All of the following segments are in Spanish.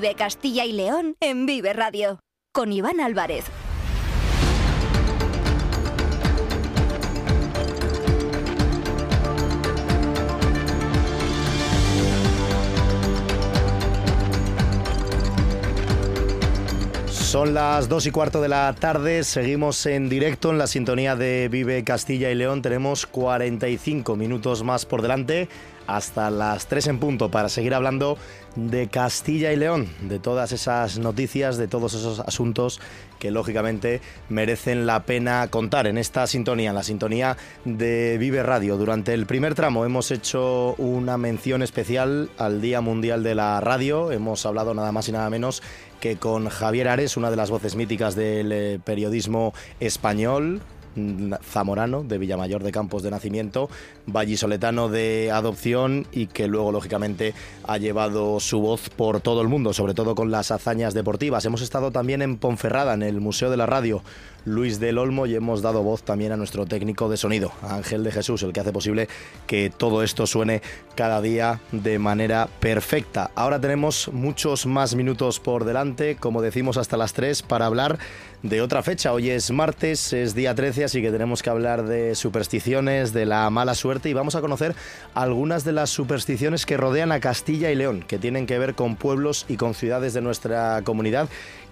Vive Castilla y León en Vive Radio. Con Iván Álvarez. Son las dos y cuarto de la tarde, seguimos en directo en la sintonía de Vive Castilla y León. Tenemos 45 minutos más por delante hasta las 3 en punto para seguir hablando de Castilla y León, de todas esas noticias, de todos esos asuntos que lógicamente merecen la pena contar en esta sintonía, en la sintonía de Vive Radio. Durante el primer tramo hemos hecho una mención especial al Día Mundial de la Radio, hemos hablado nada más y nada menos que con Javier Ares, una de las voces míticas del eh, periodismo español, zamorano de Villamayor de Campos de nacimiento, vallisoletano de adopción y que luego lógicamente ha llevado su voz por todo el mundo, sobre todo con las hazañas deportivas. Hemos estado también en Ponferrada, en el Museo de la Radio, Luis del Olmo, y hemos dado voz también a nuestro técnico de sonido, Ángel de Jesús, el que hace posible que todo esto suene cada día de manera perfecta. Ahora tenemos muchos más minutos por delante, como decimos hasta las 3, para hablar de otra fecha. Hoy es martes, es día 13, así que tenemos que hablar de supersticiones, de la mala suerte y vamos a conocer algunas de las supersticiones que rodean a Castilla y León, que tienen que ver con pueblos y con ciudades de nuestra comunidad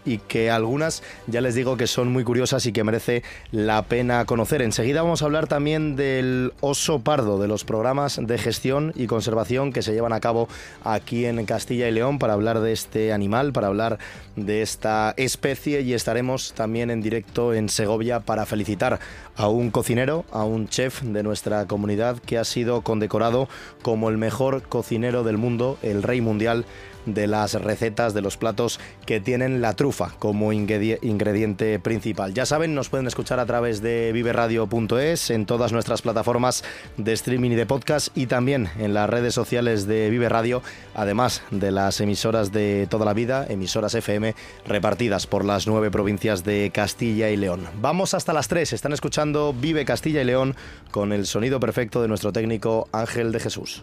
y que algunas ya les digo que son muy curiosas y que merece la pena conocer. Enseguida vamos a hablar también del oso pardo, de los programas de gestión y conservación que se llevan a cabo aquí en Castilla y León para hablar de este animal, para hablar de esta especie y estaremos también en directo en Segovia para felicitar a un cocinero, a un chef de nuestra comunidad que ha sido condecorado como el mejor cocinero del mundo, el rey mundial de las recetas de los platos que tienen la trufa como ingrediente principal. Ya saben, nos pueden escuchar a través de viveradio.es, en todas nuestras plataformas de streaming y de podcast y también en las redes sociales de Vive Radio, además de las emisoras de toda la vida, emisoras FM repartidas por las nueve provincias de Castilla y León. Vamos hasta las tres, están escuchando Vive Castilla y León con el sonido perfecto de nuestro técnico Ángel de Jesús.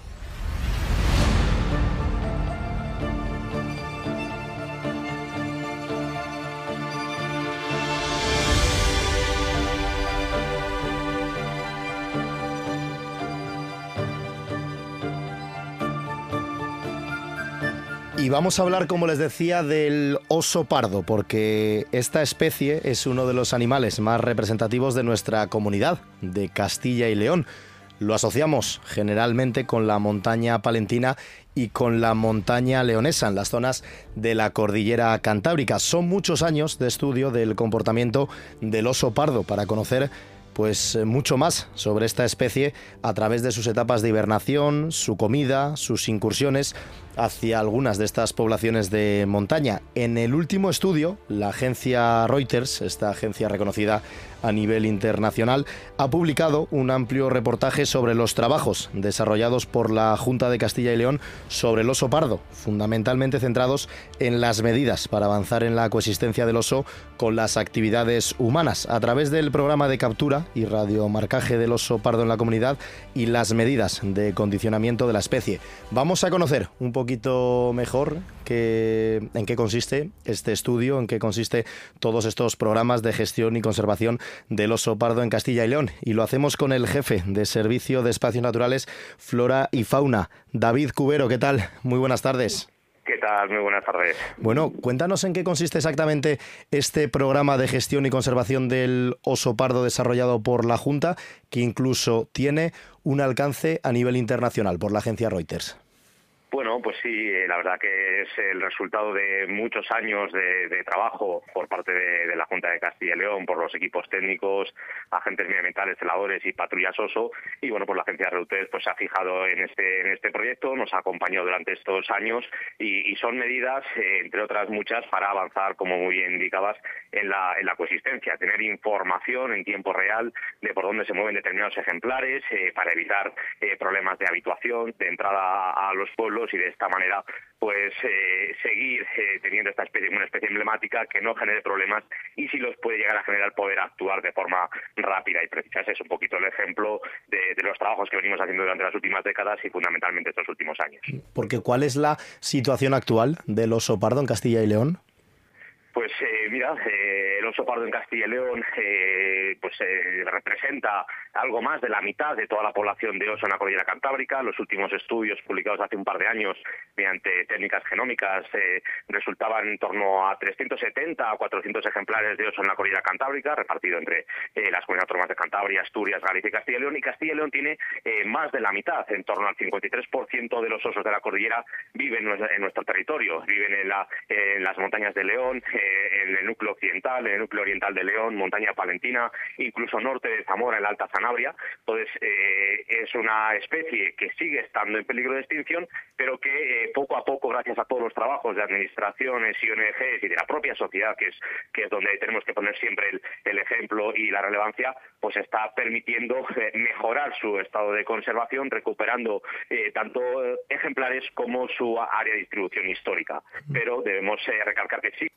Vamos a hablar, como les decía, del oso pardo, porque esta especie es uno de los animales más representativos de nuestra comunidad, de Castilla y León. Lo asociamos generalmente con la montaña palentina y con la montaña leonesa en las zonas de la cordillera cantábrica. Son muchos años de estudio del comportamiento del oso pardo para conocer pues mucho más sobre esta especie a través de sus etapas de hibernación, su comida, sus incursiones hacia algunas de estas poblaciones de montaña. En el último estudio, la agencia Reuters, esta agencia reconocida a nivel internacional, ha publicado un amplio reportaje sobre los trabajos desarrollados por la Junta de Castilla y León sobre el oso pardo, fundamentalmente centrados en las medidas para avanzar en la coexistencia del oso con las actividades humanas a través del programa de captura y radiomarcaje del oso pardo en la comunidad y las medidas de condicionamiento de la especie. Vamos a conocer un poquito mejor que, en qué consiste este estudio, en qué consiste todos estos programas de gestión y conservación del oso pardo en Castilla y León. Y lo hacemos con el jefe de Servicio de Espacios Naturales, Flora y Fauna, David Cubero. ¿Qué tal? Muy buenas tardes. ¿Qué tal? Muy buenas tardes. Bueno, cuéntanos en qué consiste exactamente este programa de gestión y conservación del oso pardo desarrollado por la Junta, que incluso tiene un alcance a nivel internacional por la agencia Reuters. Bueno, pues sí, eh, la verdad que es el resultado de muchos años de, trabajo por parte de, la Junta de Castilla y León, por los equipos técnicos, agentes medioambientales, celadores y patrullas OSO. Y bueno, pues la agencia Reuters pues, se ha fijado en este, en este proyecto, nos ha acompañado durante estos años y, son medidas, eh, entre otras muchas, para avanzar, como muy bien indicabas, en la, en la coexistencia, tener información en tiempo real de por dónde se mueven determinados ejemplares, eh, para evitar problemas de habituación, de entrada a los pueblos y de esta manera pues eh, seguir eh, teniendo esta especie una especie emblemática que no genere problemas y si los puede llegar a generar poder actuar de forma rápida y precisa. Ese es un poquito el ejemplo de, de los trabajos que venimos haciendo durante las últimas décadas y fundamentalmente estos últimos años. Porque ¿cuál es la situación actual del oso pardo en Castilla y León? Pues eh, mira, eh, el oso pardo en Castilla y León eh, pues representa algo más de la mitad de toda la población de oso en la cordillera cantábrica. Los últimos estudios publicados hace un par de años mediante técnicas genómicas eh, resultaban en torno a 370 a 400 ejemplares de oso en la cordillera cantábrica, repartido entre eh, las comunidades autónomas de Cantabria, Asturias, Galicia y Castilla y León. Y Castilla y León tiene eh, más de la mitad, en torno al 53% de los osos de la cordillera viven en nuestro territorio, viven en, la, en las montañas de León, eh, en el núcleo occidental, en el núcleo oriental de León, montaña palentina, incluso norte de Zamora, en la Alta Sanabria. Entonces, eh, es una especie que sigue estando en peligro de extinción, pero que eh, poco a poco, gracias a todos los trabajos de administraciones y ONGs y de la propia sociedad, que es, que es donde tenemos que poner siempre el, el ejemplo y la relevancia, pues está permitiendo eh, mejorar su estado de conservación, recuperando eh, tanto ejemplares como su área de distribución histórica. Pero debemos recalcar que sí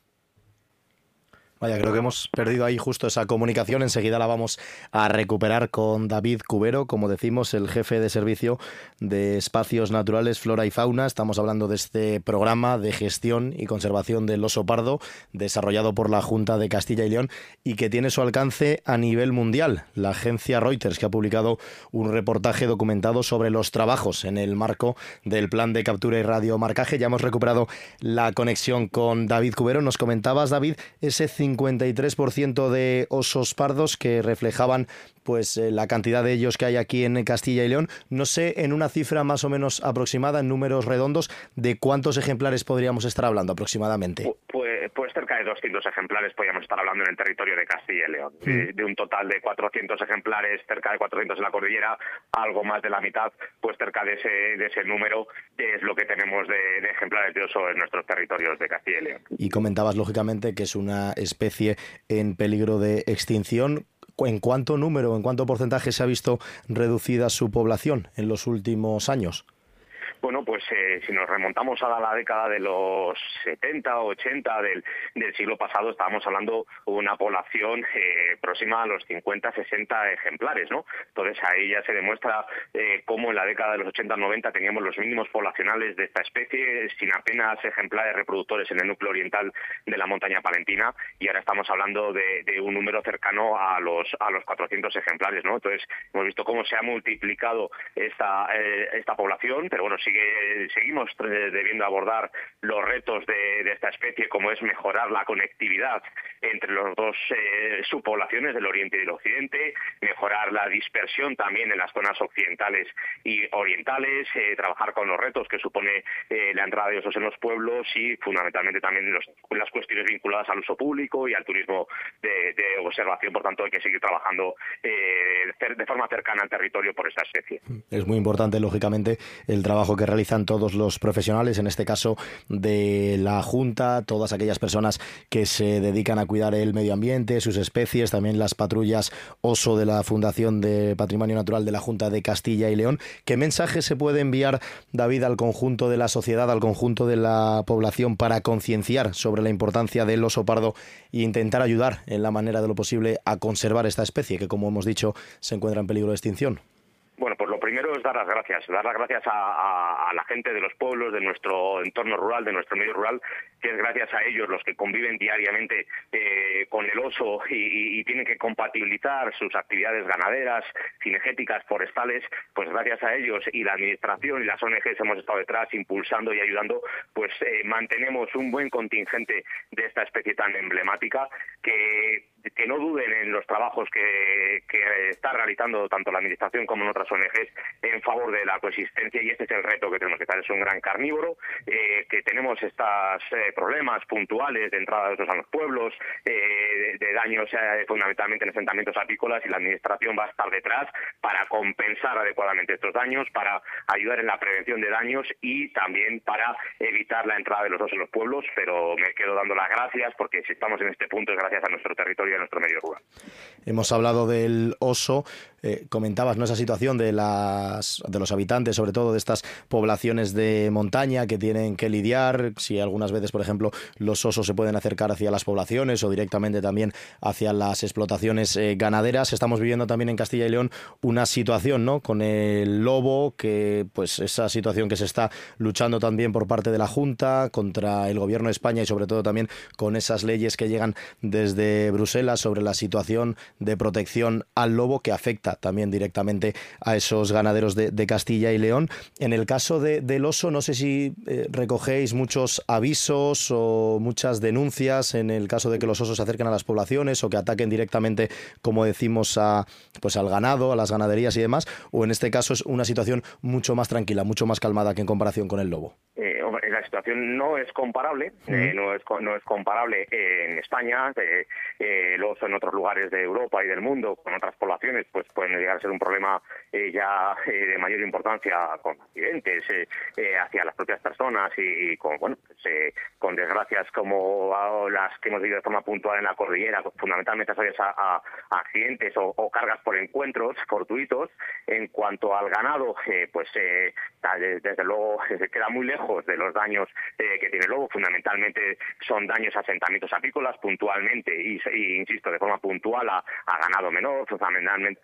Vaya, creo que hemos perdido ahí justo esa comunicación. Enseguida la vamos a recuperar con David Cubero, como decimos, el jefe de servicio de espacios naturales, flora y fauna. Estamos hablando de este programa de gestión y conservación del oso pardo, desarrollado por la Junta de Castilla y León y que tiene su alcance a nivel mundial. La agencia Reuters, que ha publicado un reportaje documentado sobre los trabajos en el marco del plan de captura y radiomarcaje. Ya hemos recuperado la conexión con David Cubero. Nos comentabas, David, ese 53% de osos pardos que reflejaban pues eh, la cantidad de ellos que hay aquí en Castilla y León. No sé, en una cifra más o menos aproximada, en números redondos, de cuántos ejemplares podríamos estar hablando aproximadamente. Pues, pues cerca de 200 ejemplares podríamos estar hablando en el territorio de Castilla y León. Sí. De, de, un total de 400 ejemplares, cerca de 400 en la cordillera, algo más de la mitad, pues cerca de ese, de ese número es lo que tenemos de, de ejemplares de oso en nuestros territorios de Castilla y León. Y comentabas, lógicamente, que es una especie en peligro de extinción. ¿En cuánto número, en cuánto porcentaje se ha visto reducida su población en los últimos años? Bueno, pues eh, si nos remontamos a la década de los 70 o 80 del, del siglo pasado, estábamos hablando de una población eh, próxima a los 50, 60 ejemplares, ¿no? Entonces ahí ya se demuestra eh, cómo en la década de los 80, 90 teníamos los mínimos poblacionales de esta especie, sin apenas ejemplares reproductores en el núcleo oriental de la montaña palentina, y ahora estamos hablando de, un número cercano a los, a los 400 ejemplares, ¿no? Entonces hemos visto cómo se ha multiplicado esta, esta población, pero bueno, sigue seguimos debiendo abordar los retos de, esta especie, como es mejorar la conectividad entre los dos eh, subpoblaciones del oriente y del occidente, mejorar la dispersión también en las zonas occidentales y orientales, eh, trabajar con los retos que supone eh, la entrada de osos en los pueblos y fundamentalmente también las cuestiones vinculadas al uso público y al turismo de, de observación. Por tanto, hay que seguir trabajando eh, de forma cercana al territorio por esta especie. Es muy importante, lógicamente, el trabajo que realizan todos los profesionales, en este caso de la Junta, todas aquellas personas que se dedican a cuidar el medio ambiente, sus especies, también las patrullas OSO de la Fundación de Patrimonio Natural de la Junta de Castilla y León. ¿Qué mensaje se puede enviar, David, al conjunto de la sociedad, al conjunto de la población para concienciar sobre la importancia del oso pardo e intentar ayudar en la manera de lo posible a conservar esta especie que, como hemos dicho, se encuentra en peligro de extinción? Bueno, pues lo primero es dar las gracias, dar las gracias a, la gente de los pueblos, de nuestro entorno rural, de nuestro medio rural, que es gracias a ellos los que conviven diariamente eh, con el oso y, tienen que compatibilizar sus actividades ganaderas, cinegéticas, forestales, pues gracias a ellos y la administración y las ONGs hemos estado detrás impulsando y ayudando, pues eh, mantenemos un buen contingente de esta especie tan emblemática que que no duden en los trabajos que, que está realizando tanto la Administración como en otras ONGs en favor de la coexistencia y este es el reto que tenemos que estar. Es un gran carnívoro, eh, que tenemos estos eh, problemas puntuales de entrada de otros a los pueblos, eh, de, de, daños fundamentalmente en asentamientos apícolas y la Administración va a estar detrás para compensar adecuadamente estos daños, para ayudar en la prevención de daños y también para evitar la entrada de los dos en los pueblos, pero me quedo dando las gracias porque si estamos en este punto es gracias a nuestro territorio y a nuestro medio rural. Hemos hablado del oso, eh, comentabas, ¿no? Esa situación de, las, de los habitantes, sobre todo de estas poblaciones de montaña que tienen que lidiar, si algunas veces, por ejemplo, los osos se pueden acercar hacia las poblaciones o directamente también hacia las explotaciones eh, ganaderas. Estamos viviendo también en Castilla y León una situación, ¿no? Con el lobo, que pues esa situación que se está luchando también por parte de la Junta contra el gobierno de España y sobre todo también con esas leyes que llegan desde Bruselas sobre la situación de protección al lobo que afecta también directamente a esos ganaderos de, Castilla y León. En el caso del oso, no sé si eh, recogéis muchos avisos o muchas denuncias en el caso de que los osos se acerquen a las poblaciones o que ataquen directamente, como decimos, a, pues al ganado, a las ganaderías y demás, o en este caso es una situación mucho más tranquila, mucho más calmada que en comparación con el lobo. Eh, la situación no es comparable, eh, no, es, no es comparable en España, luego en otros lugares de Europa y del mundo, con otras poblaciones, pues pueden llegar a ser un problema eh, ya de mayor importancia con accidentes hacia las propias personas y, con, bueno, pues, con desgracias como las que hemos vivido de forma puntual en la cordillera, fundamentalmente a, a, accidentes o, cargas por encuentros fortuitos. En cuanto al ganado, pues desde luego queda muy lejos de los daños eh, que tiene el lobo. Fundamentalmente son daños a asentamientos apícolas puntualmente y, insisto, de forma puntual a, ganado menor, fundamentalmente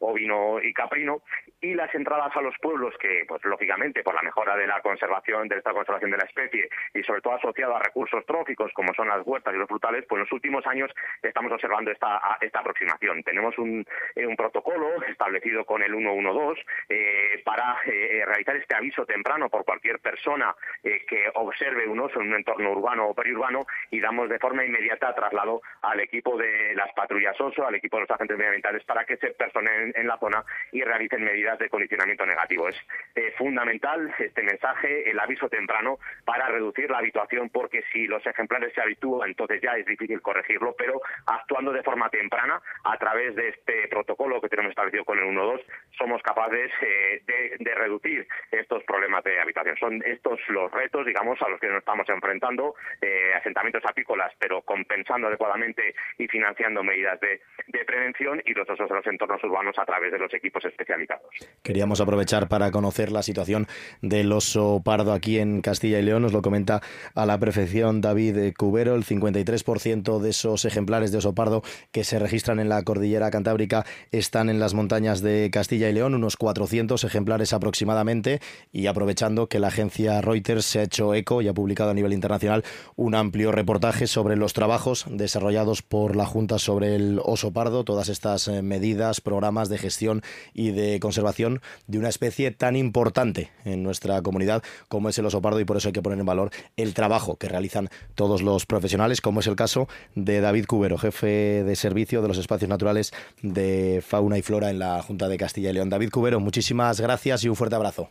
ovino y caprino. Y las entradas a los pueblos que, pues lógicamente, por la mejora de la conservación, de esta conservación de la especie y sobre todo asociado a recursos tróficos como son las huertas y los frutales, pues en los últimos años estamos observando esta, esta aproximación. Tenemos un, eh, un protocolo establecido con el 112 eh, para eh, realizar este aviso temprano por cualquier persona eh, que observe un oso en un entorno urbano o periurbano y damos de forma inmediata traslado al equipo de las patrullas oso, al equipo de los agentes medioambientales para que se personen en la zona y realicen medidas de condicionamiento negativo. Es eh, fundamental este mensaje, el aviso temprano para reducir la habituación porque si los ejemplares se habitúan entonces ya es difícil corregirlo, pero actuando de forma temprana a través de este protocolo que tenemos establecido con el 1.2 somos capaces eh, de, reducir estos problemas de habitación. Son estos los retos, digamos, a los que nos estamos enfrentando, eh, asentamientos apícolas, pero compensando adecuadamente y financiando medidas de, prevención y los otros de los entornos urbanos a través de los equipos especializados. Queríamos aprovechar para conocer la situación del oso pardo aquí en Castilla y León. Nos lo comenta a la perfección David Cubero. El 53% de esos ejemplares de oso pardo que se registran en la cordillera cantábrica están en las montañas de Castilla y León, unos 400 ejemplares aproximadamente. Y aprovechando que la agencia Reuters se ha hecho eco y ha publicado a nivel internacional un amplio reportaje sobre los trabajos desarrollados por la Junta sobre el oso pardo, todas estas eh, medidas, programas de gestión y de conservación de una especie tan importante en nuestra comunidad como es el oso pardo y por eso hay que poner en valor el trabajo que realizan todos los profesionales, como es el caso de David Cubero, jefe de servicio de los espacios naturales de fauna y flora en la Junta de Castilla y León. David Cubero, muchísimas gracias y un fuerte abrazo.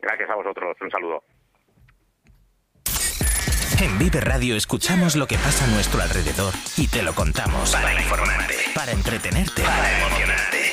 Gracias a vosotros, un saludo. En Vive Radio escuchamos lo que pasa a nuestro alrededor y te lo contamos. Para informarte, para entretenerte, para emocionarte.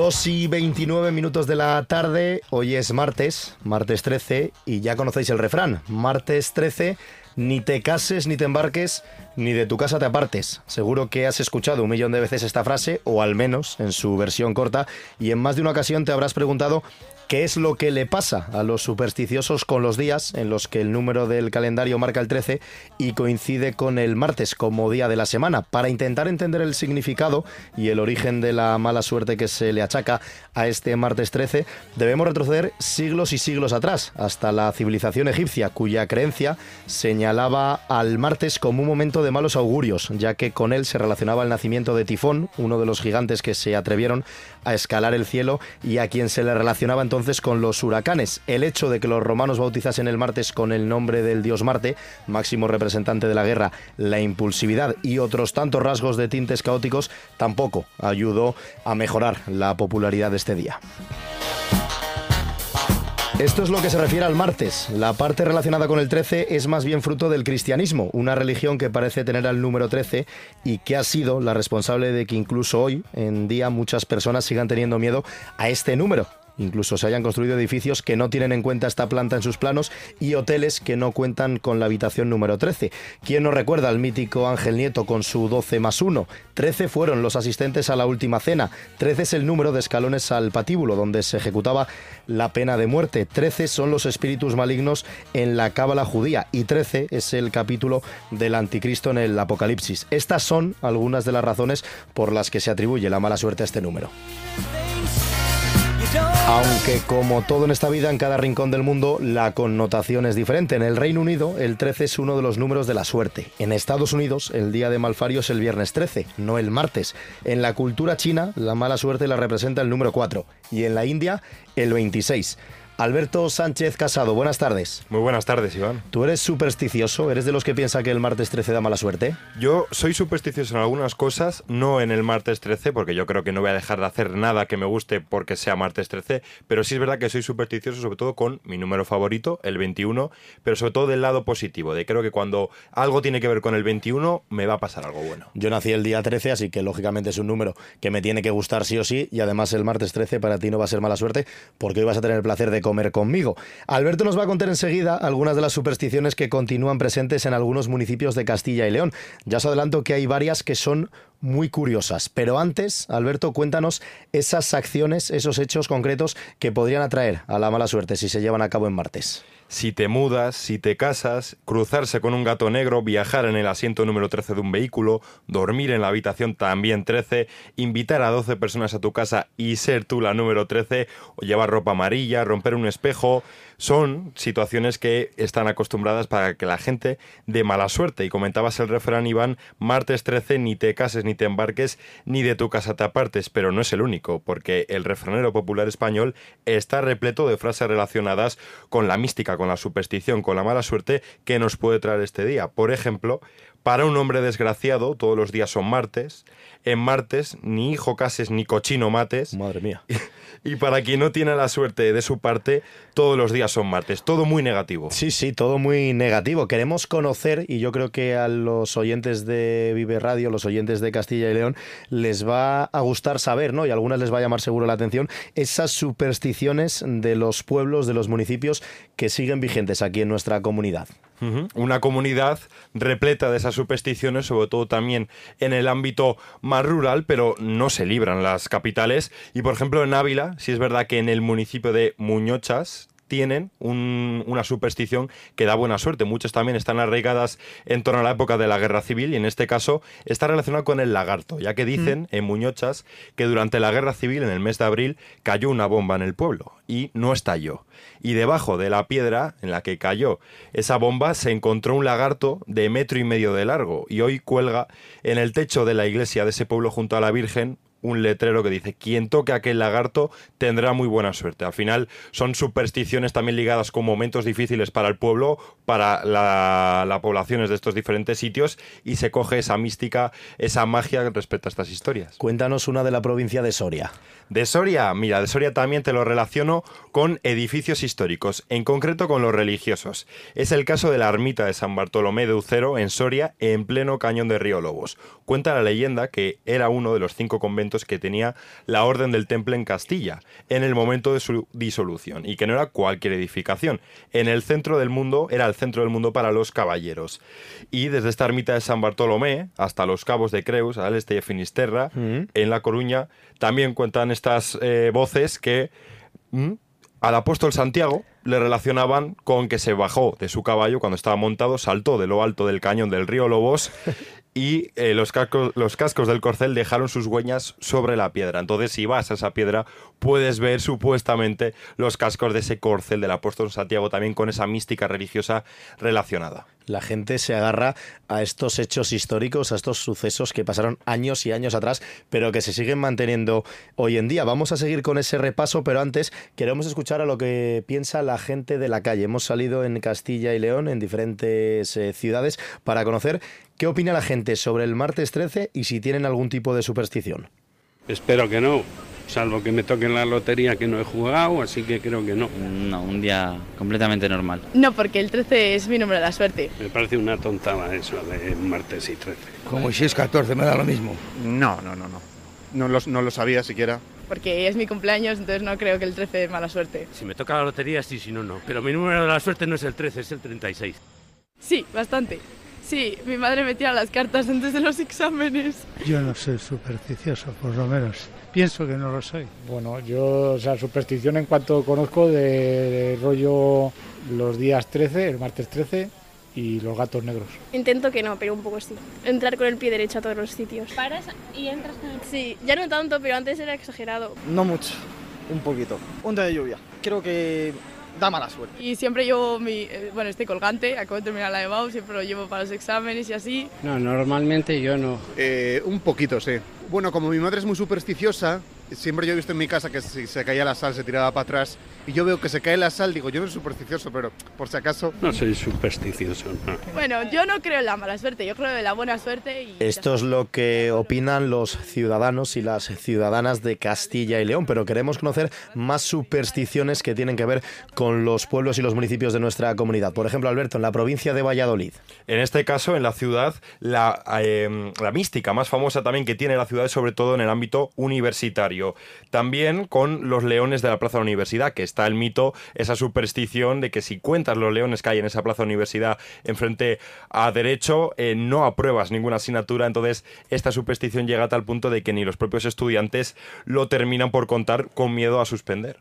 2 y 29 minutos de la tarde, hoy es martes, martes 13, y ya conocéis el refrán, martes 13, ni te cases ni te embarques, ni de tu casa te apartes. Seguro que has escuchado un millón de veces esta frase, o al menos en su versión corta, y en más de una ocasión te habrás preguntado ¿Qué es lo que le pasa a los supersticiosos con los días en los que el número del calendario marca el 13 y coincide con el martes como día de la semana? Para intentar entender el significado y el origen de la mala suerte que se le achaca a este martes 13, debemos retroceder siglos y siglos atrás, hasta la civilización egipcia, cuya creencia señalaba al martes como un momento de malos augurios, ya que con él se relacionaba el nacimiento de Tifón, uno de los gigantes que se atrevieron a escalar el cielo y a quien se le relacionaba entonces con los huracanes. El hecho de que los romanos bautizasen el martes con el nombre del dios Marte, máximo representante de la guerra, la impulsividad y otros tantos rasgos de tintes caóticos, tampoco ayudó a mejorar la popularidad de este día. Esto es lo que se refiere al martes. La parte relacionada con el 13 es más bien fruto del cristianismo, una religión que parece tener al número 13 y que ha sido la responsable de que incluso hoy en día muchas personas sigan teniendo miedo a este número. Incluso se hayan construido edificios que no tienen en cuenta esta planta en sus planos y hoteles que no cuentan con la habitación número 13. ¿Quién no recuerda al mítico Ángel Nieto con su 12 más 1? 13 fueron los asistentes a la última cena. 13 es el número de escalones al patíbulo donde se ejecutaba la pena de muerte. 13 son los espíritus malignos en la cábala judía y 13 es el capítulo del anticristo en el Apocalipsis. Estas son algunas de las razones por las que se atribuye la mala suerte a este número. Aunque como todo en esta vida, en cada rincón del mundo, la connotación es diferente. En el Reino Unido, el 13 es uno de los números de la suerte. En Estados Unidos, el día de Malfario es el viernes 13, no el martes. En la cultura china, la mala suerte la representa el número 4. Y en la India, el 26. Alberto Sánchez Casado, buenas tardes. Muy buenas tardes, Iván. ¿Tú eres supersticioso? ¿Eres de los que piensa que el martes 13 da mala suerte? Yo soy supersticioso en algunas cosas, no en el martes 13, porque yo creo que no voy a dejar de hacer nada que me guste porque sea martes 13, pero sí es verdad que soy supersticioso sobre todo con mi número favorito, el 21, pero sobre todo del lado positivo, de creo que cuando algo tiene que ver con el 21 me va a pasar algo bueno. Yo nací el día 13, así que lógicamente es un número que me tiene que gustar sí o sí, y además el martes 13 para ti no va a ser mala suerte, porque hoy vas a tener el placer de comer conmigo. Alberto nos va a contar enseguida algunas de las supersticiones que continúan presentes en algunos municipios de Castilla y León. Ya os adelanto que hay varias que son muy curiosas. Pero antes, Alberto, cuéntanos esas acciones, esos hechos concretos que podrían atraer a la mala suerte si se llevan a cabo en martes si te mudas, si te casas, cruzarse con un gato negro, viajar en el asiento número 13 de un vehículo, dormir en la habitación también 13, invitar a 12 personas a tu casa y ser tú la número 13, o llevar ropa amarilla, romper un espejo, son situaciones que están acostumbradas para que la gente dé mala suerte. Y comentabas el refrán, Iván, martes 13, ni te cases ni te embarques, ni de tu casa te apartes, pero no es el único, porque el refranero popular español está repleto de frases relacionadas con la mística, con la superstición, con la mala suerte que nos puede traer este día. Por ejemplo, para un hombre desgraciado, todos los días son martes. En martes, ni hijo cases ni cochino mates. Madre mía. Y para quien no tiene la suerte de su parte, todos los días son martes. Todo muy negativo. Sí, sí, todo muy negativo. Queremos conocer, y yo creo que a los oyentes de Vive Radio, los oyentes de Castilla y León, les va a gustar saber, ¿no? Y a algunas les va a llamar seguro la atención, esas supersticiones de los pueblos, de los municipios que siguen vigentes aquí en nuestra comunidad. Una comunidad repleta de esas supersticiones, sobre todo también en el ámbito más rural, pero no se libran las capitales. Y por ejemplo en Ávila, si es verdad que en el municipio de Muñochas, tienen una superstición que da buena suerte. Muchas también están arraigadas en torno a la época de la guerra civil y en este caso está relacionado con el lagarto, ya que dicen en Muñochas que durante la guerra civil, en el mes de abril, cayó una bomba en el pueblo y no estalló. Y debajo de la piedra en la que cayó esa bomba se encontró un lagarto de metro y medio de largo y hoy cuelga en el techo de la iglesia de ese pueblo junto a la Virgen un letrero que dice quien toque aquel lagarto tendrá muy buena suerte. Al final son supersticiones también ligadas con momentos difíciles para el pueblo, para la, la poblaciones de estos diferentes sitios y se coge esa mística, esa magia respecto a estas historias. Cuéntanos una de la provincia de Soria. De Soria, mira, de Soria también te lo relaciono con edificios históricos, en concreto con los religiosos. Es el caso de la ermita de San Bartolomé de Ucero en Soria, en pleno cañón de Río Lobos. Cuenta la leyenda que era uno de los cinco conventos que tenía la Orden del Temple en Castilla, en el momento de su disolución, y que no era cualquier edificación. En el centro del mundo, era el centro del mundo para los caballeros. Y desde esta ermita de San Bartolomé hasta los cabos de Creus, al este de Finisterra, en La Coruña, también cuentan estas eh, voces que mm, al apóstol Santiago le relacionaban con que se bajó de su caballo cuando estaba montado, saltó de lo alto del cañón del río Lobos y eh, los, cascos, los cascos del corcel dejaron sus huellas sobre la piedra. Entonces, si vas a esa piedra, puedes ver supuestamente los cascos de ese corcel del apóstol Santiago también con esa mística religiosa relacionada. La gente se agarra a estos hechos históricos, a estos sucesos que pasaron años y años atrás, pero que se siguen manteniendo hoy en día. Vamos a seguir con ese repaso, pero antes queremos escuchar a lo que piensa la gente de la calle. Hemos salido en Castilla y León, en diferentes eh, ciudades, para conocer qué opina la gente sobre el martes 13 y si tienen algún tipo de superstición. Espero que no, salvo que me toquen la lotería que no he jugado, así que creo que no. No, un día completamente normal. No, porque el 13 es mi número de la suerte. Me parece una tontada eso de martes y 13. Como si es 14, me da lo mismo. No, no, no, no. No lo, no lo sabía siquiera. Porque es mi cumpleaños, entonces no creo que el 13 es mala suerte. Si me toca la lotería, sí, si no, no. Pero mi número de la suerte no es el 13, es el 36. Sí, bastante. Sí, mi madre me tira las cartas antes de los exámenes. Yo no soy supersticioso, por lo menos. Pienso que no lo soy. Bueno, yo, o sea, superstición en cuanto conozco de, de rollo los días 13, el martes 13 y los gatos negros. Intento que no, pero un poco sí. Entrar con el pie derecho a todos los sitios. Paras y entras con el... Sí, ya no tanto, pero antes era exagerado. No mucho, un poquito. Un día de lluvia. Creo que da mala suerte. Y siempre llevo mi, eh, bueno, este colgante, acabo de terminar la EBAU, siempre lo llevo para los exámenes y así. No, normalmente yo no. Eh, un poquito, sí. Bueno, como mi madre es muy supersticiosa, siempre yo he visto en mi casa que si se caía la sal se tiraba para atrás y yo veo que se cae la sal, digo, yo no soy supersticioso, pero por si acaso... No soy supersticioso, no. Bueno, yo no creo en la mala suerte, yo creo en la buena suerte y... Esto es lo que opinan los ciudadanos y las ciudadanas de Castilla y León, pero queremos conocer más supersticiones que tienen que ver con los pueblos y los municipios de nuestra comunidad. Por ejemplo, Alberto, en la provincia de Valladolid. En este caso, en la ciudad, la, eh, la mística más famosa también que tiene la ciudad es sobre todo en el ámbito universitario. También con los leones de la Plaza de la Universidad, que está el mito, esa superstición de que si cuentas los leones que hay en esa Plaza de la Universidad enfrente a derecho, eh, no apruebas ninguna asignatura. Entonces, esta superstición llega a tal punto de que ni los propios estudiantes lo terminan por contar con miedo a suspender.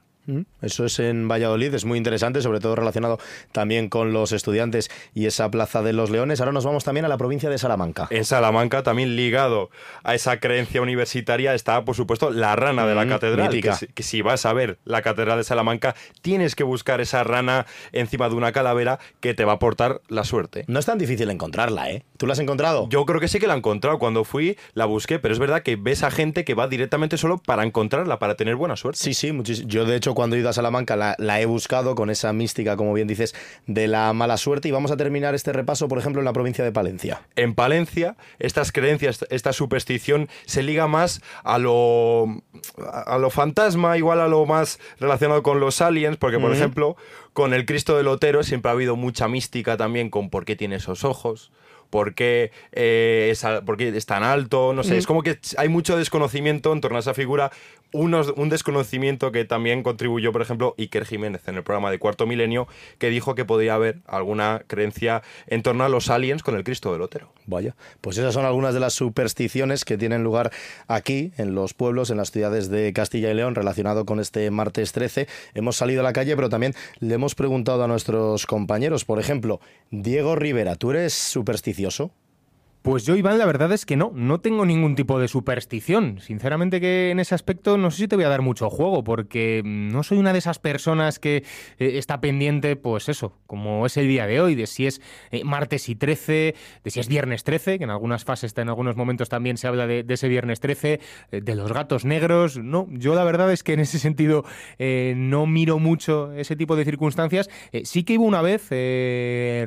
Eso es en Valladolid, es muy interesante, sobre todo relacionado también con los estudiantes y esa Plaza de los Leones. Ahora nos vamos también a la provincia de Salamanca. En Salamanca, también ligado a esa creencia universitaria, está, por supuesto, la rana de la Mm, catedral. Que, si- que si vas a ver la catedral de Salamanca, tienes que buscar esa rana encima de una calavera que te va a aportar la suerte. No es tan difícil encontrarla, ¿eh? ¿Tú la has encontrado? Yo creo que sí que la he encontrado. Cuando fui, la busqué, pero es verdad que ves a gente que va directamente solo para encontrarla, para tener buena suerte. Sí, sí, Yo, de hecho, cuando he ido a Salamanca la, la he buscado con esa mística, como bien dices, de la mala suerte. Y vamos a terminar este repaso, por ejemplo, en la provincia de Palencia. En Palencia, estas creencias, esta superstición se liga más a lo, a lo fantasma, igual a lo más relacionado con los aliens, porque, por ejemplo, con el Cristo del Otero siempre ha habido mucha mística también con por qué tiene esos ojos. ¿Por qué, eh, es, a- por qué es tan alto? No sé, Mm. es como que hay mucho desconocimiento en torno a esa figura. Unos, un desconocimiento que también contribuyó, por ejemplo, Iker Jiménez en el programa de Cuarto Milenio, que dijo que podía haber alguna creencia en torno a los aliens con el Cristo del Otero. Vaya, pues esas son algunas de las supersticiones que tienen lugar aquí, en los pueblos, en las ciudades de Castilla y León, relacionado con este martes 13. Hemos salido a la calle, pero también le hemos preguntado a nuestros compañeros, por ejemplo, Diego Rivera, ¿tú eres supersticioso? Pues yo, Iván, la verdad es que no, no tengo ningún tipo de superstición. Sinceramente que en ese aspecto no sé si te voy a dar mucho juego, porque no soy una de esas personas que eh, está pendiente, pues eso, como es el día de hoy, de si es eh, martes y 13, de si es viernes 13, que en algunas fases, en algunos momentos también se habla de, ese viernes 13, eh, de los gatos negros. No, yo la verdad es que en ese sentido no miro mucho ese tipo de circunstancias. Sí que hubo una vez,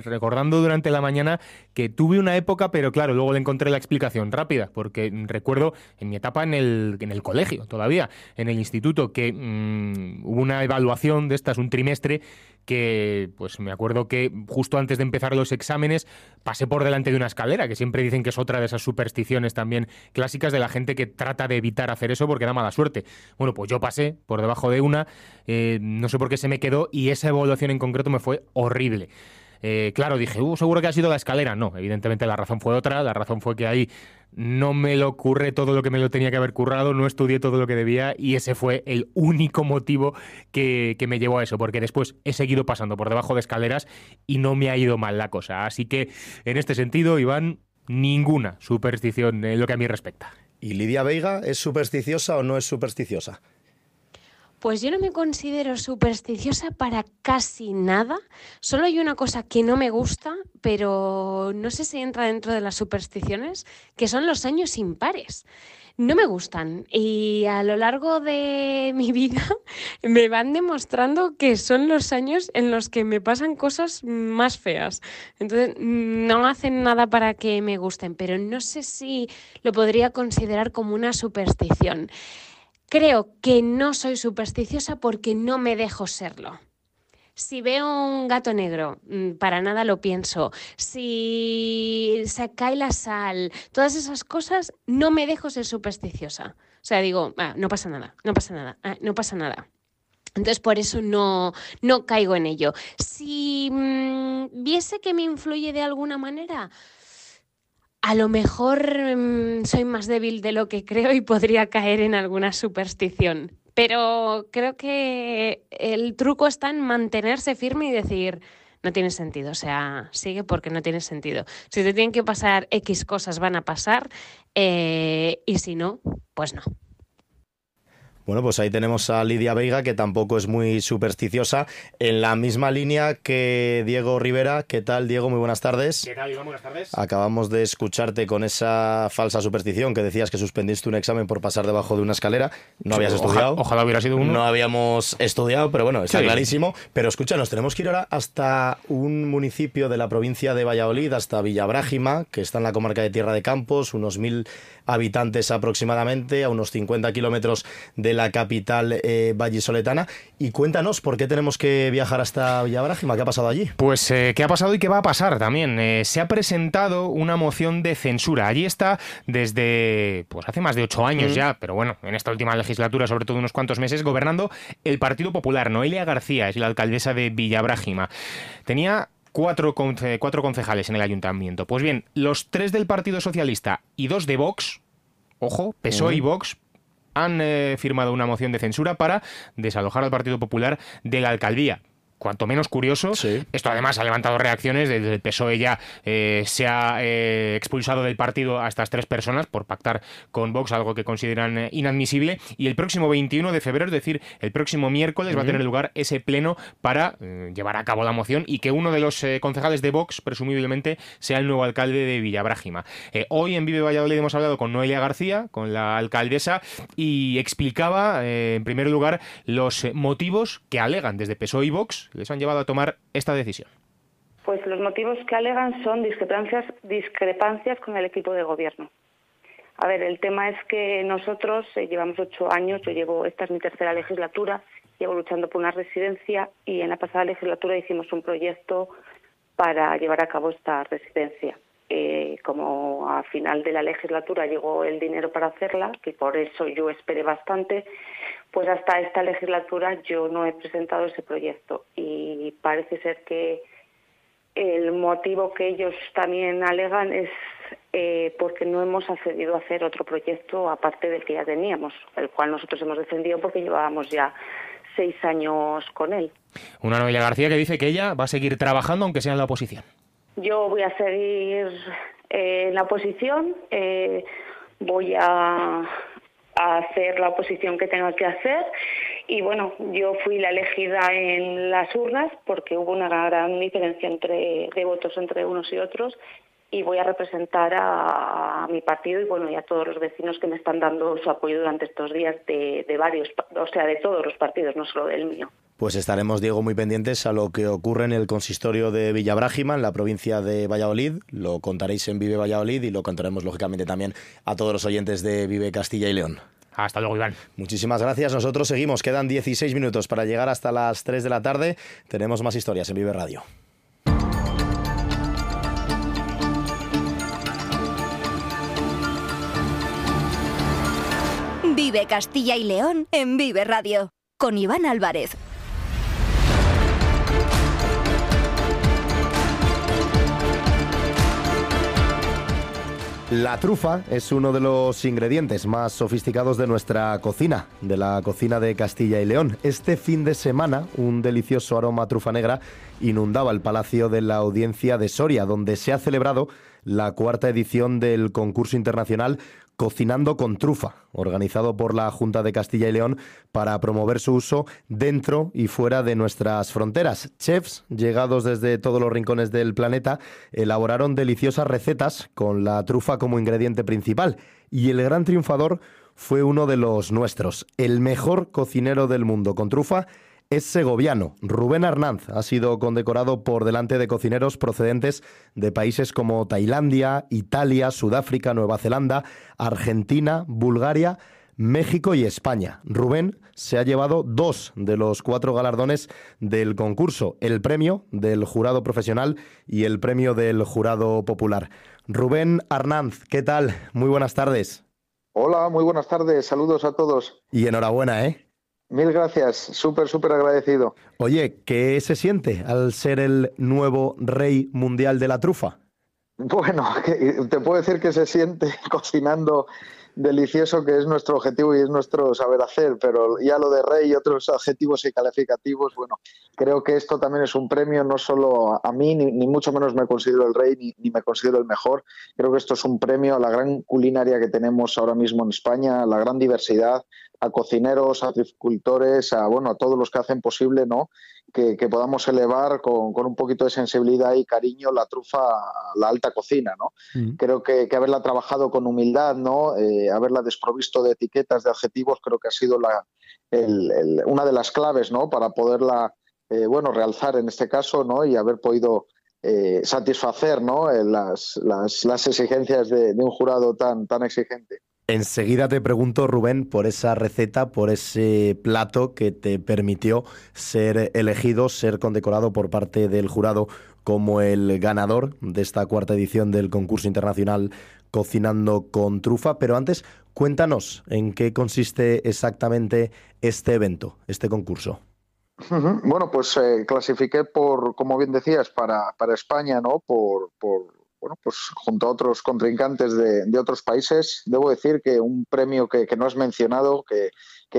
recordando durante la mañana, que tuve una época, pero claro, luego le encontré la explicación rápida, porque recuerdo en mi etapa en el, en el colegio todavía, en el instituto, que mm, hubo una evaluación de estas, un trimestre, que pues me acuerdo que justo antes de empezar los exámenes pasé por delante de una escalera, que siempre dicen que es otra de esas supersticiones también clásicas de la gente que trata de evitar hacer eso porque da mala suerte. Bueno, pues yo pasé por debajo de una, eh, no sé por qué se me quedó y esa evaluación en concreto me fue horrible. Eh, claro, dije, uh, seguro que ha sido la escalera. No, evidentemente la razón fue otra. La razón fue que ahí no me lo curré todo lo que me lo tenía que haber currado, no estudié todo lo que debía y ese fue el único motivo que, que me llevó a eso, porque después he seguido pasando por debajo de escaleras y no me ha ido mal la cosa. Así que en este sentido, Iván, ninguna superstición en lo que a mí respecta. ¿Y Lidia Veiga es supersticiosa o no es supersticiosa? Pues yo no me considero supersticiosa para casi nada. Solo hay una cosa que no me gusta, pero no sé si entra dentro de las supersticiones, que son los años impares no me gustan y a lo largo de mi vida me van demostrando que son los años en los que me pasan cosas más feas. Entonces, no hacen nada para que me gusten, pero no sé si lo podría considerar como una superstición. Creo que no soy supersticiosa porque no me dejo serlo. Si veo un gato negro, mm, para nada lo pienso. Si se cae la sal, todas esas cosas, no me dejo ser supersticiosa. O sea, digo, ah, no pasa nada, no pasa nada, ah, no pasa nada. Entonces, por eso no, no caigo en ello. Si mm, viese que me influye de alguna manera, a lo mejor mm, soy más débil de lo que creo y podría caer en alguna superstición. Pero creo que el truco está en mantenerse firme y decir, no tiene sentido, o sea, sigue porque no tiene sentido. Si te tienen que pasar X cosas, van a pasar, eh, y si no, pues no. Bueno, pues ahí tenemos a Lidia Veiga, que tampoco es muy supersticiosa, en la misma línea que Diego Rivera. ¿Qué tal, Diego? Muy buenas tardes. ¿Qué tal, Diego? Buenas tardes. Acabamos de escucharte con esa falsa superstición que decías que suspendiste un examen por pasar debajo de una escalera. No habías estudiado. Ojalá, hubiera sido uno. No habíamos estudiado, pero bueno, está clarísimo. Pero escúchanos, tenemos que ir ahora hasta un municipio de la provincia de Valladolid, hasta Villabrágima, que está en la comarca de Tierra de Campos, unos mil habitantes aproximadamente, a unos 50 kilómetros de la capital eh, vallisoletana. Y cuéntanos, ¿por qué tenemos que viajar hasta Villabrágima? ¿Qué ha pasado allí? Pues, eh, ¿qué ha pasado y qué va a pasar también? Eh, se ha presentado una moción de censura. Allí está desde pues hace más de ocho años ya, pero bueno, en esta última legislatura, sobre todo unos cuantos meses, gobernando el Partido Popular. Noelia García es la alcaldesa de Villabrágima. Tenía cuatro, cuatro concejales en el ayuntamiento. Pues bien, los tres del Partido Socialista y dos de Vox, ojo, PSOE y Vox, han eh, firmado una moción de censura para desalojar al Partido Popular de la alcaldía cuanto menos curioso. Esto además ha levantado reacciones. Desde el PSOE ya eh, se ha eh, expulsado del partido a estas tres personas por pactar con Vox, algo que consideran eh, inadmisible. Y el próximo 21 de febrero, es decir, el próximo miércoles, va a tener lugar ese pleno para llevar a cabo la moción y que uno de los concejales de Vox, presumiblemente, sea el nuevo alcalde de Villabrágima. hoy en Vive Valladolid hemos hablado con Noelia García, con la alcaldesa, y explicaba, en primer lugar, los motivos que alegan desde PSOE y Vox les han llevado a tomar esta decisión? Pues los motivos que alegan son discrepancias, discrepancias con el equipo de gobierno. A ver, el tema es que nosotros eh, llevamos ocho años, yo llevo, esta es mi tercera legislatura, llevo luchando por una residencia y en la pasada legislatura hicimos un proyecto para llevar a cabo esta residencia. Eh, como a final de la legislatura llegó el dinero para hacerla, que por eso yo esperé bastante, pues hasta esta legislatura yo no he presentado ese proyecto y parece ser que el motivo que ellos también alegan es eh, porque no hemos accedido a hacer otro proyecto aparte del que ya teníamos, el cual nosotros hemos defendido porque llevábamos ya seis años con él. Una novela García que dice que ella va a seguir trabajando aunque sea en la oposición. Yo voy a seguir eh, en la oposición, eh, voy a a hacer la oposición que tenga que hacer y bueno, yo fui la elegida en las urnas porque hubo una gran diferencia entre de votos entre unos y otros y voy a representar a, mi partido y bueno y a todos los vecinos que me están dando su apoyo durante estos días de, de varios, o sea, de todos los partidos, no solo del mío. Pues estaremos, Diego, muy pendientes a lo que ocurre en el consistorio de Villabrágima, en la provincia de Valladolid. Lo contaréis en Vive Valladolid y lo contaremos, lógicamente, también a todos los oyentes de Vive Castilla y León. Hasta luego, Iván. Muchísimas gracias. Nosotros seguimos. Quedan 16 minutos para llegar hasta las 3 de la tarde. Tenemos más historias en Vive Radio. Vive Castilla y León en Vive Radio con Iván Álvarez. La trufa es uno de los ingredientes más sofisticados de nuestra cocina, de la cocina de Castilla y León. Este fin de semana, un delicioso aroma a trufa negra inundaba el Palacio de la Audiencia de Soria, donde se ha celebrado la cuarta edición del concurso internacional Cocinando con Trufa, organizado por la Junta de Castilla y León para promover su uso dentro y fuera de nuestras fronteras. Chefs, llegados desde todos los rincones del planeta, elaboraron deliciosas recetas con la trufa como ingrediente principal. Y el gran triunfador fue uno de los nuestros, el mejor cocinero del mundo con trufa es segoviano. Rubén Arnanz ha sido condecorado por delante de cocineros procedentes de países como Tailandia, Italia, Sudáfrica, Nueva Zelanda, Argentina, Bulgaria, México y España. Rubén se ha llevado dos de los cuatro galardones del concurso, el premio del jurado profesional y el premio del jurado popular. Rubén Arnanz, ¿qué tal? Muy buenas tardes. Hola, muy buenas tardes, saludos a todos. Y enhorabuena, ¿eh? Mil gracias, súper, súper agradecido. Oye, ¿qué se siente al ser el nuevo rey mundial de la trufa? Bueno, te puedo decir que se siente cocinando delicioso que es nuestro objetivo y es nuestro saber hacer, pero ya lo de rey y otros adjetivos y calificativos, bueno, creo que esto también es un premio no solo a mí, ni, mucho menos me considero el rey, ni, me considero el mejor, creo que esto es un premio a la gran culinaria que tenemos ahora mismo en España, a la gran diversidad, a cocineros, a agricultores, a bueno, a todos los que hacen posible, ¿no? Que, podamos elevar con, un poquito de sensibilidad y cariño la trufa a la alta cocina, ¿no? Mm. Creo que, haberla trabajado con humildad, ¿no? Eh, haberla desprovisto de etiquetas, de adjetivos, creo que ha sido la, una de las claves, ¿no? Para poderla, eh, bueno, realzar en este caso, ¿no? Y haber podido eh, satisfacer, ¿no? Las, las, exigencias de, de un jurado tan, tan exigente. Enseguida te pregunto, Rubén, por esa receta, por ese plato que te permitió ser elegido, ser condecorado por parte del jurado como el ganador de esta cuarta edición del concurso internacional Cocinando con Trufa. Pero antes, cuéntanos en qué consiste exactamente este evento, este concurso. Bueno, pues eh, clasifiqué por, como bien decías, para, para España, ¿no? Por, por bueno, pues junto a otros contrincantes de, otros países, debo decir que un premio que, no has mencionado, que,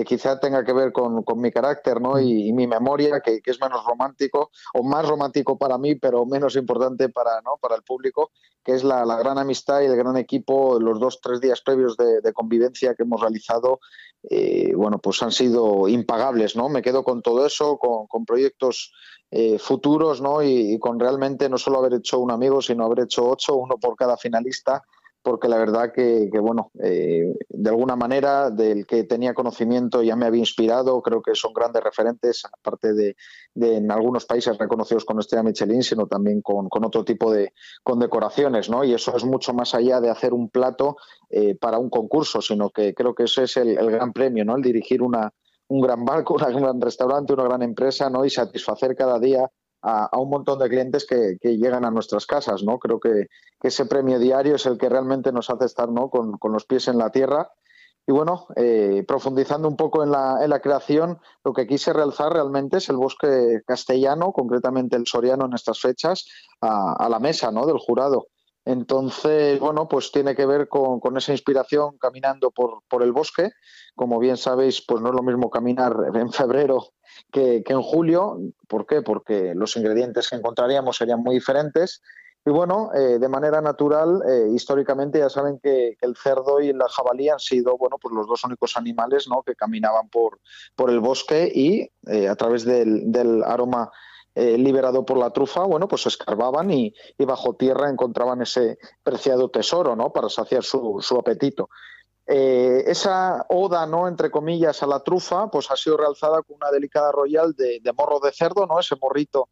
quizá tenga que ver con, mi carácter ¿no? y, mi memoria, que, es menos romántico, o más romántico para mí, pero menos importante para, ¿no? para el público, que es la, gran amistad y el gran equipo, los dos, tres días previos de, convivencia que hemos realizado, eh, bueno, pues han sido impagables, ¿no? Me quedo con todo eso, con, con proyectos eh, futuros, ¿no? Y, con realmente no solo haber hecho un amigo, sino haber hecho ocho, uno por cada finalista, porque la verdad que, bueno, eh, de alguna manera del que tenía conocimiento ya me había inspirado, creo que son grandes referentes, aparte de, en algunos países reconocidos con estrella Michelin, sino también con, otro tipo de condecoraciones, ¿no? Y eso es mucho más allá de hacer un plato eh, para un concurso, sino que creo que ese es el, el gran premio, ¿no? El dirigir una, un gran barco, un gran restaurante, una gran empresa, ¿no? Y satisfacer cada día a, un montón de clientes que, llegan a nuestras casas, ¿no? Creo que, ese premio diario es el que realmente nos hace estar, ¿no? Con, los pies en la tierra. Y bueno, eh, profundizando un poco en la, en la, creación, lo que quise realzar realmente es el bosque castellano, concretamente el soriano en estas fechas, a, la mesa ¿no? del jurado. Entonces, bueno, pues tiene que ver con, esa inspiración caminando por, por, el bosque. Como bien sabéis, pues no es lo mismo caminar en febrero que, en julio. ¿Por qué? Porque los ingredientes que encontraríamos serían muy diferentes. Y bueno, eh, de manera natural, eh, históricamente ya saben que, el cerdo y la jabalí han sido, bueno, pues los dos únicos animales, ¿no? Que caminaban por, por el bosque y eh, a través del, del aroma eh, liberado por la trufa, bueno, pues escarbaban y, bajo tierra encontraban ese preciado tesoro, ¿no? Para saciar su, apetito. Eh, esa oda, ¿no? Entre comillas, a la trufa, pues ha sido realzada con una delicada royal de, morro de cerdo, ¿no? Ese morrito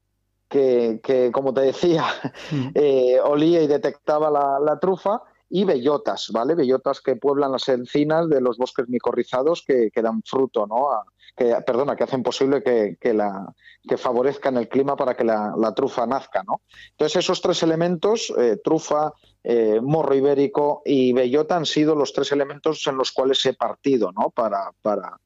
que, como te decía, mm. eh, olía y detectaba la, trufa y bellotas, ¿vale? Bellotas que pueblan las encinas de los bosques micorrizados que, que dan fruto, ¿no? Que, perdona, que hacen posible que, la, que favorezcan el clima para que la, trufa nazca. ¿no? Entonces, esos tres elementos, eh, trufa, eh, morro ibérico y bellota, han sido los tres elementos en los cuales he partido ¿no? para, para,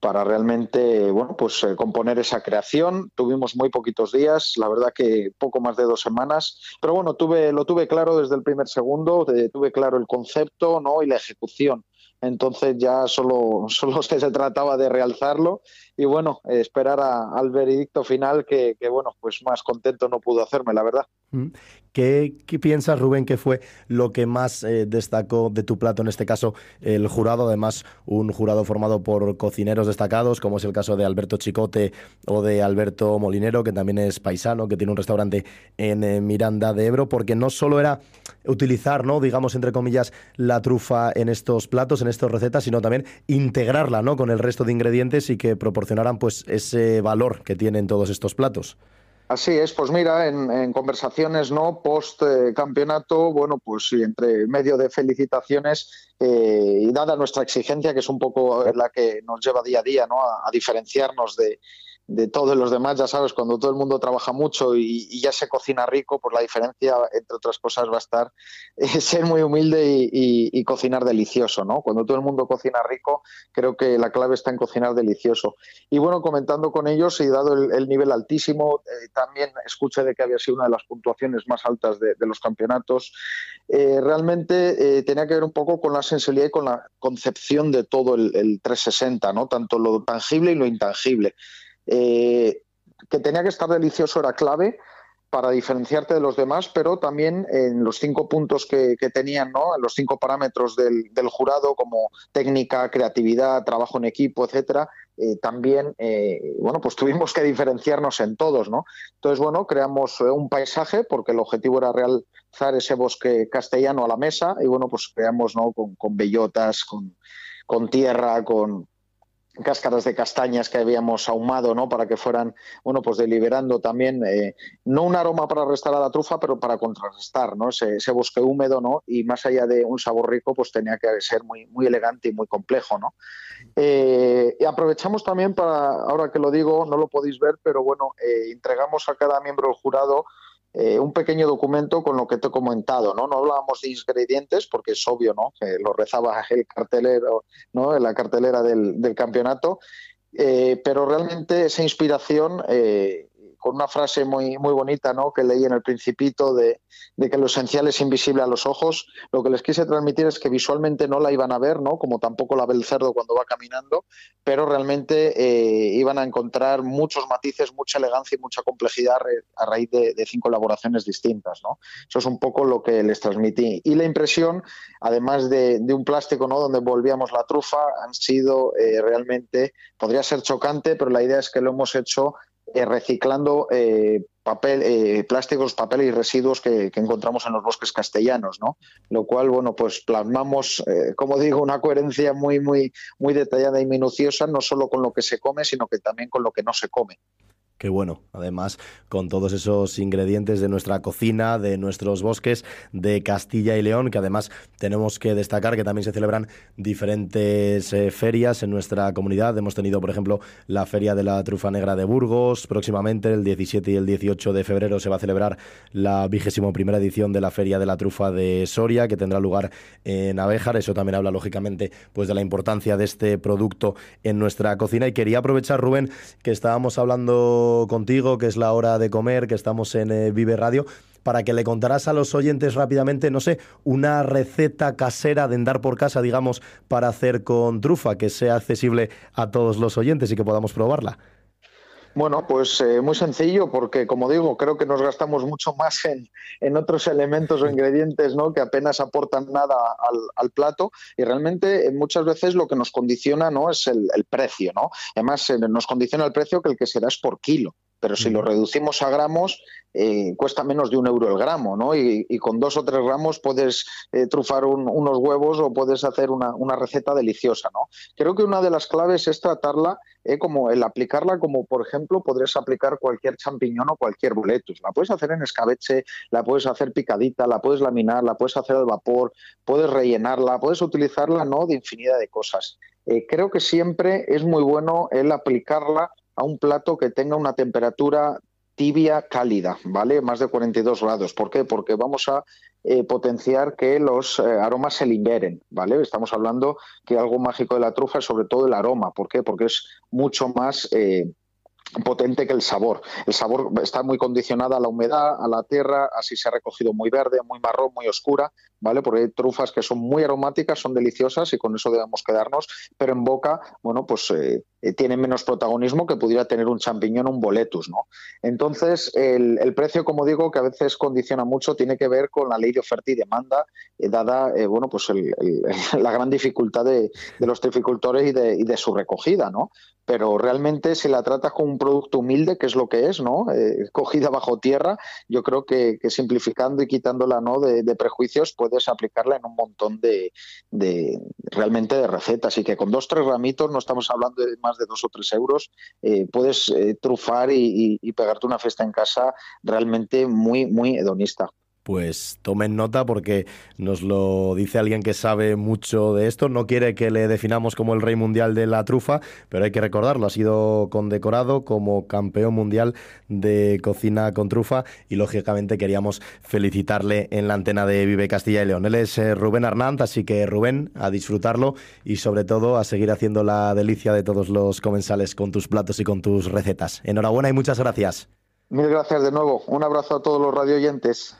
para realmente bueno, pues, eh, componer esa creación. Tuvimos muy poquitos días, la verdad que poco más de dos semanas, pero bueno, tuve, lo tuve claro desde el primer segundo, tuve claro el concepto ¿no? y la ejecución entonces ya solo, solo se trataba de realzarlo y bueno, esperar al veredicto final que, bueno, pues más contento no pudo hacerme, la verdad. ¿Qué, piensas, Rubén, que fue lo que más eh, destacó de tu plato, en este caso el jurado? Además, un jurado formado por cocineros destacados, como es el caso de Alberto Chicote o de Alberto Molinero, que también es paisano, que tiene un restaurante en eh, Miranda de Ebro, porque no solo era utilizar, ¿no? digamos, entre comillas, la trufa en estos platos, en estas recetas, sino también integrarla ¿no? con el resto de ingredientes y que proporcionaran pues, ese valor que tienen todos estos platos. Así es, pues mira, en, conversaciones no post eh, campeonato, bueno, pues entre medio de felicitaciones eh, y dada nuestra exigencia, que es un poco la que nos lleva día a día, ¿no? a diferenciarnos de, de todos los demás, ya sabes, cuando todo el mundo trabaja mucho y, ya se cocina rico, pues la diferencia, entre otras cosas, va a estar ser muy humilde y, cocinar delicioso, ¿no? Cuando todo el mundo cocina rico, creo que la clave está en cocinar delicioso. Y bueno, comentando con ellos y dado el, nivel altísimo, eh, también escuché de que había sido una de las puntuaciones más altas de, los campeonatos. Eh, realmente eh, tenía que ver un poco con la sensibilidad y con la concepción de todo el, el 360, ¿no? Tanto lo tangible y lo intangible. Eh, que tenía que estar delicioso era clave para diferenciarte de los demás, pero también en los cinco puntos que, tenían, ¿no? en los cinco parámetros del, jurado, como técnica, creatividad, trabajo en equipo, etcétera, eh, también eh, bueno, pues tuvimos que diferenciarnos en todos. ¿no? Entonces, bueno, creamos un paisaje, porque el objetivo era realzar ese bosque castellano a la mesa, y bueno, pues creamos ¿no? con, con bellotas, con, con tierra, con, cáscaras de castañas que habíamos ahumado, ¿no? Para que fueran, bueno, pues deliberando también, eh, no un aroma para restar a la trufa, pero para contrarrestar, ¿no? Ese, bosque húmedo, ¿no? Y más allá de un sabor rico, pues tenía que ser muy, muy elegante y muy complejo, ¿no? Eh, y aprovechamos también para, ahora que lo digo, no lo podéis ver, pero bueno, eh, entregamos a cada miembro del jurado eh, un pequeño documento con lo que te he comentado, ¿no? No hablábamos de ingredientes porque es obvio, ¿no? Que lo rezaba el cartelero, ¿no? En la cartelera del, campeonato, eh, pero realmente esa inspiración eh, una frase muy, muy bonita ¿no? que leí en el Principito de, que lo esencial es invisible a los ojos. Lo que les quise transmitir es que visualmente no la iban a ver, ¿no? como tampoco la ve el cerdo cuando va caminando, pero realmente eh, iban a encontrar muchos matices, mucha elegancia y mucha complejidad a raíz de, cinco elaboraciones distintas. ¿no? Eso es un poco lo que les transmití. Y la impresión, además de, un plástico ¿no? donde volvíamos la trufa, han sido eh, realmente, podría ser chocante, pero la idea es que lo hemos hecho eh, reciclando eh, papel, eh, plásticos, papel y residuos que, encontramos en los bosques castellanos, ¿no? Lo cual, bueno, pues plasmamos, como digo, una coherencia muy, muy, muy detallada y minuciosa, no solo con lo que se come, sino que también con lo que no se come. Qué bueno, además con todos esos ingredientes de nuestra cocina, de nuestros bosques, de Castilla y León, que además tenemos que destacar que también se celebran diferentes eh, ferias en nuestra comunidad. Hemos tenido, por ejemplo, la Feria de la Trufa Negra de Burgos. Próximamente, el 17 y el 18 de febrero, se va a celebrar la vigésimo primera edición de la Feria de la Trufa de Soria, que tendrá lugar en Abejar. Eso también habla, lógicamente, pues de la importancia de este producto en nuestra cocina. Y quería aprovechar, Rubén, que estábamos hablando contigo, que es la hora de comer, que estamos en eh, Vive Radio, para que le contarás a los oyentes rápidamente, no sé, una receta casera de andar por casa, digamos, para hacer con trufa, que sea accesible a todos los oyentes y que podamos probarla. Bueno, pues eh, muy sencillo, porque como digo, creo que nos gastamos mucho más en, otros elementos o ingredientes ¿no? que apenas aportan nada al, plato y realmente eh, muchas veces lo que nos condiciona no es el, precio, ¿no? Además, eh, nos condiciona el precio que el que será es por kilo pero si lo reducimos a gramos, eh, cuesta menos de un euro el gramo, ¿no? Y, con dos o tres gramos puedes eh, trufar unos huevos o puedes hacer una, receta deliciosa, ¿no? Creo que una de las claves es tratarla eh, como el aplicarla como, por ejemplo, podrías aplicar cualquier champiñón o cualquier boletus. La puedes hacer en escabeche, la puedes hacer picadita, la puedes laminar, la puedes hacer al vapor, puedes rellenarla, puedes utilizarla, ¿no? De infinidad de cosas. creo que siempre es muy bueno el aplicarla a un plato que tenga una temperatura tibia, cálida, ¿vale? Más de 42 grados. ¿Por qué? Porque vamos a eh, potenciar que los eh, aromas se liberen, ¿vale? Estamos hablando que algo mágico de la trufa es sobre todo el aroma. ¿Por qué? Porque es mucho más... Eh, potente que el sabor. El sabor está muy condicionado a la humedad, a la tierra, así se ha recogido muy verde, muy marrón, muy oscura, ¿vale? Porque hay trufas que son muy aromáticas, son deliciosas y con eso debemos quedarnos, pero en boca, bueno, pues eh, tiene menos protagonismo que pudiera tener un champiñón o un boletus. ¿no? Entonces, el, precio, como digo, que a veces condiciona mucho, tiene que ver con la ley de oferta y demanda, eh, dada eh, bueno, pues la gran dificultad de, los trificultores y de, de, su recogida. ¿no? pero realmente si la tratas con un producto humilde, que es lo que es, ¿no? Cogida bajo tierra, yo creo que, simplificando y quitándola ¿no? De, prejuicios puedes aplicarla en un montón de, realmente de recetas y que con dos tres ramitos, no estamos hablando de más de dos o tres euros, eh, puedes eh, trufar y, y, pegarte una fiesta en casa realmente muy, muy hedonista pues tomen nota porque nos lo dice alguien que sabe mucho de esto. No quiere que le definamos como el rey mundial de la trufa, pero hay que recordarlo. Ha sido condecorado como campeón mundial de cocina con trufa y lógicamente queríamos felicitarle en la antena de Vive Castilla y León. Él es eh, Rubén Arnanz, así que Rubén, a disfrutarlo y sobre todo a seguir haciendo la delicia de todos los comensales con tus platos y con tus recetas. Enhorabuena y muchas gracias. Mil gracias de nuevo. Un abrazo a todos los radioyentes.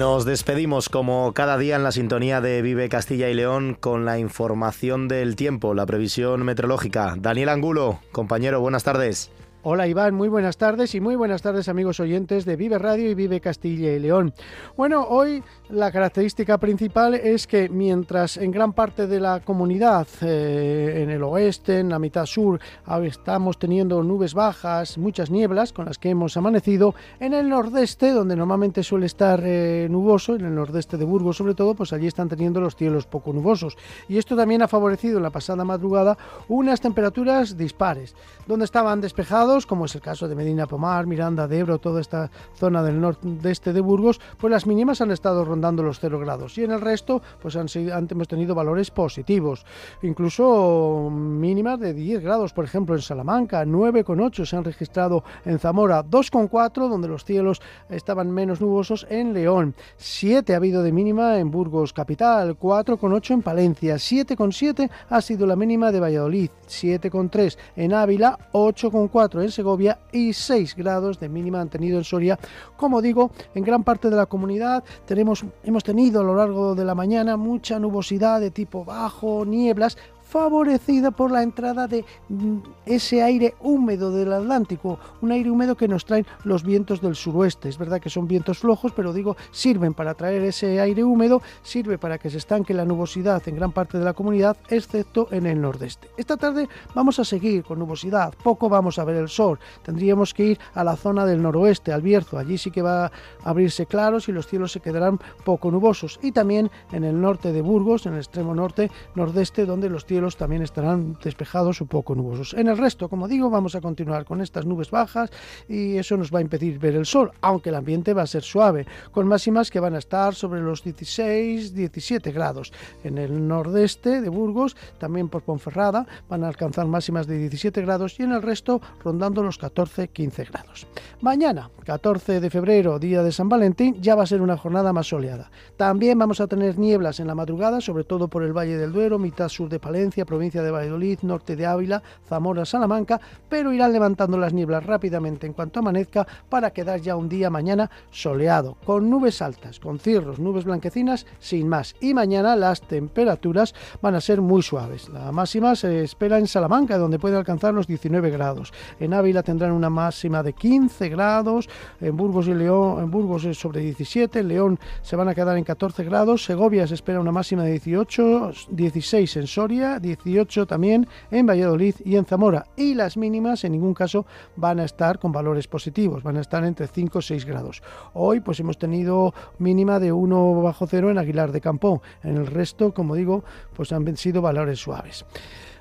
Nos despedimos como cada día en la sintonía de Vive Castilla y León con la información del tiempo, la previsión meteorológica. Daniel Angulo, compañero, buenas tardes. Hola Iván, muy buenas tardes y muy buenas tardes amigos oyentes de Vive Radio y Vive Castilla y León. Bueno, hoy la característica principal es que mientras en gran parte de la comunidad, eh, en el oeste, en la mitad sur, estamos teniendo nubes bajas, muchas nieblas con las que hemos amanecido, en el nordeste, donde normalmente suele estar eh, nuboso, en el nordeste de Burgos sobre todo, pues allí están teniendo los cielos poco nubosos. Y esto también ha favorecido en la pasada madrugada unas temperaturas dispares, donde estaban despejados como es el caso de Medina Pomar, Miranda de Ebro, toda esta zona del nordeste de Burgos, pues las mínimas han estado rondando los 0 grados. Y en el resto pues han, hemos tenido valores positivos, incluso mínimas de 10 grados, por ejemplo en Salamanca, 9,8 se han registrado en Zamora, 2,4 donde los cielos estaban menos nubosos en León, 7 ha habido de mínima en Burgos capital, 4,8 en Palencia, 7,7 ha sido la mínima de Valladolid, 7,3 en Ávila, 8,4 en Segovia y 6 grados de mínima han tenido en Soria. Como digo, en gran parte de la comunidad tenemos, hemos tenido a lo largo de la mañana mucha nubosidad de tipo bajo, nieblas, favorecida por la entrada de mm, ese aire húmedo del Atlántico, un aire húmedo que nos traen los vientos del suroeste. Es verdad que son vientos flojos, pero digo, sirven para traer ese aire húmedo, sirve para que se estanque la nubosidad en gran parte de la comunidad, excepto en el nordeste. Esta tarde vamos a seguir con nubosidad, poco vamos a ver el sol. Tendríamos que ir a la zona del noroeste, al Bierzo, allí sí que va a abrirse claros y los cielos se quedarán poco nubosos. Y también en el norte de Burgos, en el extremo norte, nordeste, donde los cielos también estarán despejados o poco nubosos. En el resto, como digo, vamos a continuar con estas nubes bajas y eso nos va a impedir ver el sol, aunque el ambiente va a ser suave, con máximas que van a estar sobre los 16, 17 grados. En el nordeste de Burgos, también por Ponferrada, van a alcanzar máximas de 17 grados y en el resto rondando los 14, 15 grados. Mañana, 14 de febrero, día de San Valentín, ya va a ser una jornada más soleada. También vamos a tener nieblas en la madrugada, sobre todo por el Valle del Duero, mitad sur de Palencia, provincia de Valladolid, norte de Ávila, Zamora, Salamanca, pero irán levantando las nieblas rápidamente en cuanto amanezca para quedar ya un día mañana soleado, con nubes altas, con cirros, nubes blanquecinas, sin más. Y mañana las temperaturas van a ser muy suaves. La máxima se espera en Salamanca, donde puede alcanzar los 19 grados. En Ávila tendrán una máxima de 15 grados, en Burgos y León, en Burgos es sobre 17, en León se van a quedar en 14 grados, Segovia se espera una máxima de 18, 16 en Soria, 18 también en Valladolid y en Zamora. Y las mínimas en ningún caso van a estar con valores positivos, van a estar entre 5 y 6 grados. Hoy pues hemos tenido mínima de 1 bajo cero en Aguilar de Campo. En el resto, como digo, pues han sido valores suaves.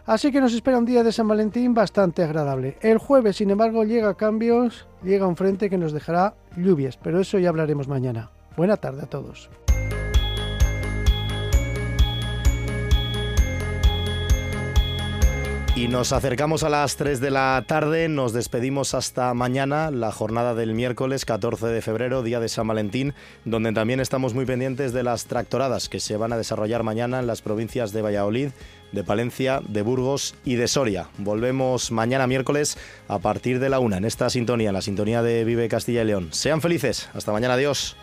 Así que nos espera un día de San Valentín bastante agradable. El jueves, sin embargo, llega cambios, llega un frente que nos dejará lluvias, pero eso ya hablaremos mañana. Buena tarde a todos. Y nos acercamos a las 3 de la tarde, nos despedimos hasta mañana, la jornada del miércoles 14 de febrero, día de San Valentín, donde también estamos muy pendientes de las tractoradas que se van a desarrollar mañana en las provincias de Valladolid, de Palencia, de Burgos y de Soria. Volvemos mañana miércoles a partir de la una en esta sintonía, la sintonía de Vive Castilla y León. Sean felices, hasta mañana, adiós.